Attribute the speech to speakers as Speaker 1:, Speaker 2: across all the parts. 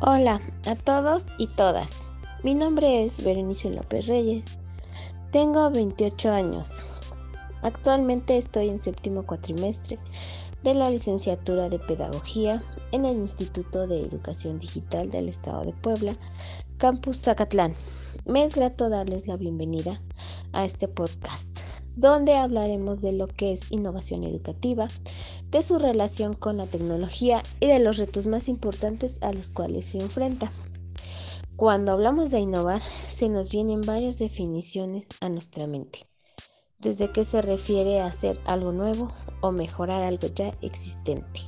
Speaker 1: Hola a todos y todas. Mi nombre es Berenice López Reyes. Tengo 28 años. Actualmente estoy en séptimo cuatrimestre de la licenciatura de Pedagogía en el Instituto de Educación Digital del Estado de Puebla, Campus Zacatlán. Me es grato darles la bienvenida a este podcast, donde hablaremos de lo que es innovación educativa, de su relación con la tecnología y de los retos más importantes a los cuales se enfrenta. Cuando hablamos de innovar, se nos vienen varias definiciones a nuestra mente, desde que se refiere a hacer algo nuevo o mejorar algo ya existente.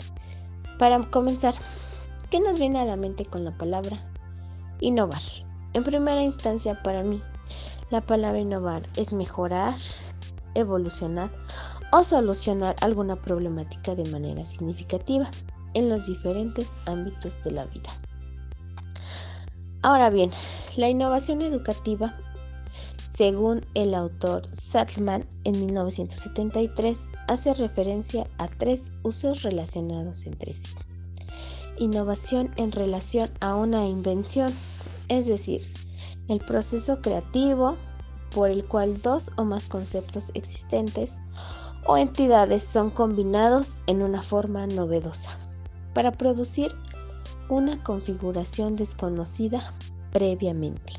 Speaker 1: Para comenzar, ¿qué nos viene a la mente con la palabra innovar? En primera instancia, para mí, la palabra innovar es mejorar, evolucionar o solucionar alguna problemática de manera significativa en los diferentes ámbitos de la vida. Ahora bien, la innovación educativa, según el autor Sattleman en 1973, hace referencia a tres usos relacionados entre sí. Innovación en relación a una invención, es decir, el proceso creativo por el cual dos o más conceptos existentes o entidades son combinados en una forma novedosa para producir una configuración desconocida previamente.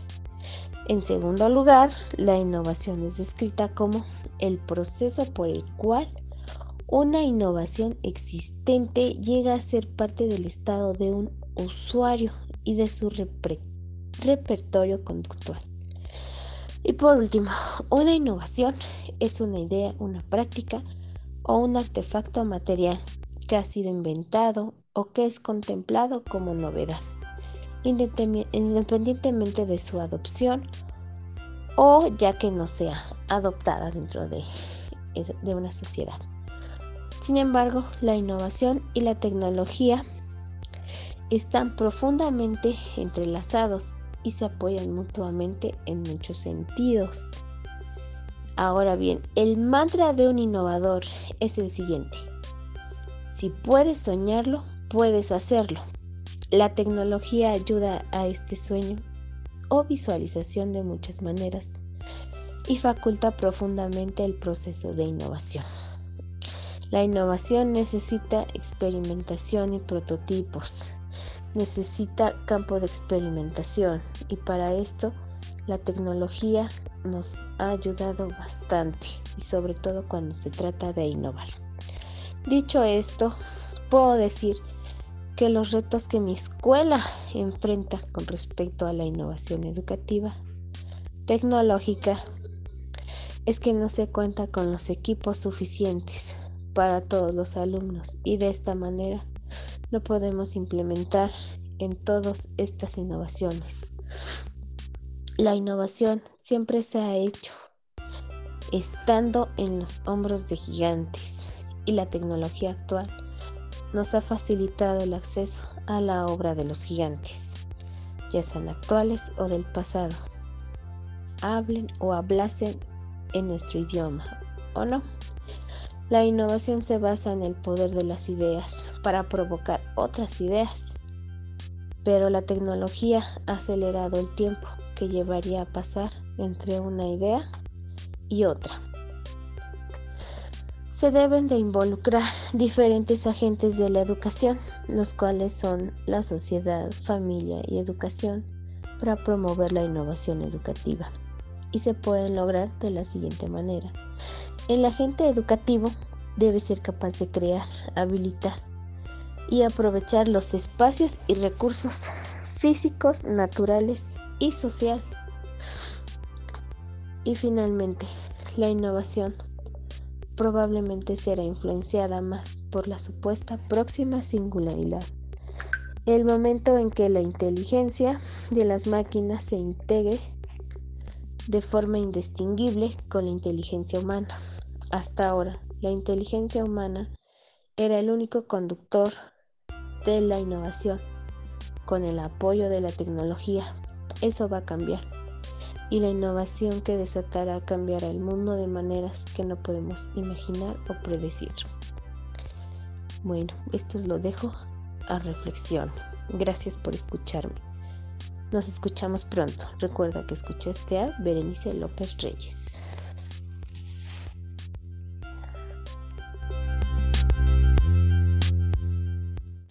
Speaker 1: En segundo lugar, la innovación es descrita como el proceso por el cual una innovación existente llega a ser parte del estado de un usuario y de su repertorio conductual. Y por último, una innovación es una idea, una práctica o un artefacto material que ha sido inventado o que es contemplado como novedad, independientemente de su adopción o ya que no sea adoptada dentro de, una sociedad. Sin embargo, la innovación y la tecnología están profundamente entrelazados y se apoyan mutuamente en muchos sentidos. Ahora bien, el mantra de un innovador es el siguiente. Si puedes soñarlo, puedes hacerlo. La tecnología ayuda a este sueño o visualización de muchas maneras y faculta profundamente el proceso de innovación. La innovación necesita experimentación y prototipos, necesita campo de experimentación y para esto la tecnología nos ha ayudado bastante y sobre todo cuando se trata de innovar. Dicho esto, puedo decir que los retos que mi escuela enfrenta con respecto a la innovación educativa tecnológica es que no se cuenta con los equipos suficientes para todos los alumnos y de esta manera no podemos implementar en todas estas innovaciones. La innovación siempre se ha hecho estando en los hombros de gigantes y la tecnología actual nos ha facilitado el acceso a la obra de los gigantes, ya sean actuales o del pasado, hablen o hablasen en nuestro idioma o no. La innovación se basa en el poder de las ideas para provocar otras ideas, pero la tecnología ha acelerado el tiempo que llevaría a pasar entre una idea y otra. Se deben de involucrar diferentes agentes de la educación, los cuales son la sociedad, familia y educación, para promover la innovación educativa. Y se pueden lograr de la siguiente manera. El agente educativo debe ser capaz de crear, habilitar y aprovechar los espacios y recursos físicos, naturales y social. Y finalmente, la innovación probablemente será influenciada más por la supuesta próxima singularidad. El momento en que la inteligencia de las máquinas se integre de forma indistinguible con la inteligencia humana. Hasta ahora, la inteligencia humana era el único conductor de la innovación. Con el apoyo de la tecnología, eso va a cambiar. Y la innovación que desatará cambiará el mundo de maneras que no podemos imaginar o predecir. Bueno, esto lo dejo a reflexión. Gracias por escucharme. Nos escuchamos pronto. Recuerda que escuchaste a Berenice López Reyes.